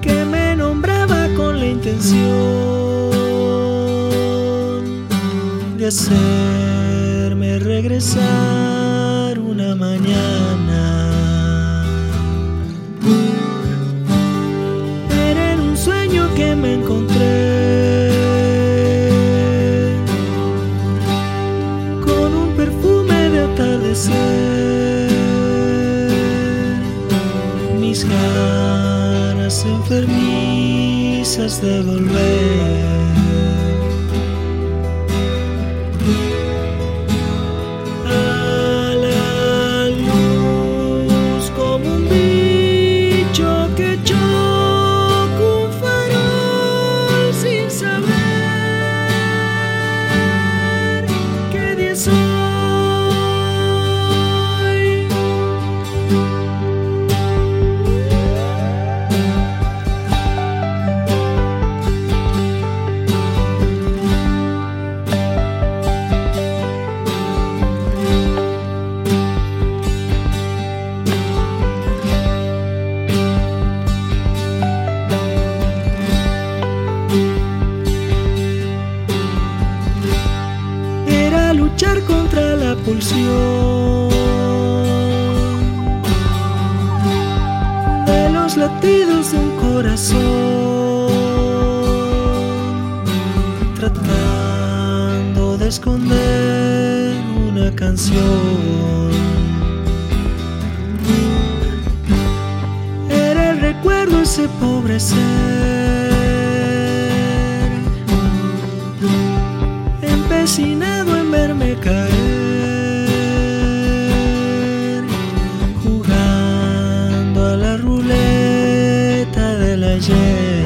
que me nombraba con la intención de hacerme regresar una mañana. Era en un sueño que me encontré con un perfume de atardecer. Enfermizas de volver. Como un bicho que choca contra la pulsión de los latidos de un corazón, tratando de esconder una canción. Era el recuerdo ese pobre ser caer, jugando a la ruleta del ayer.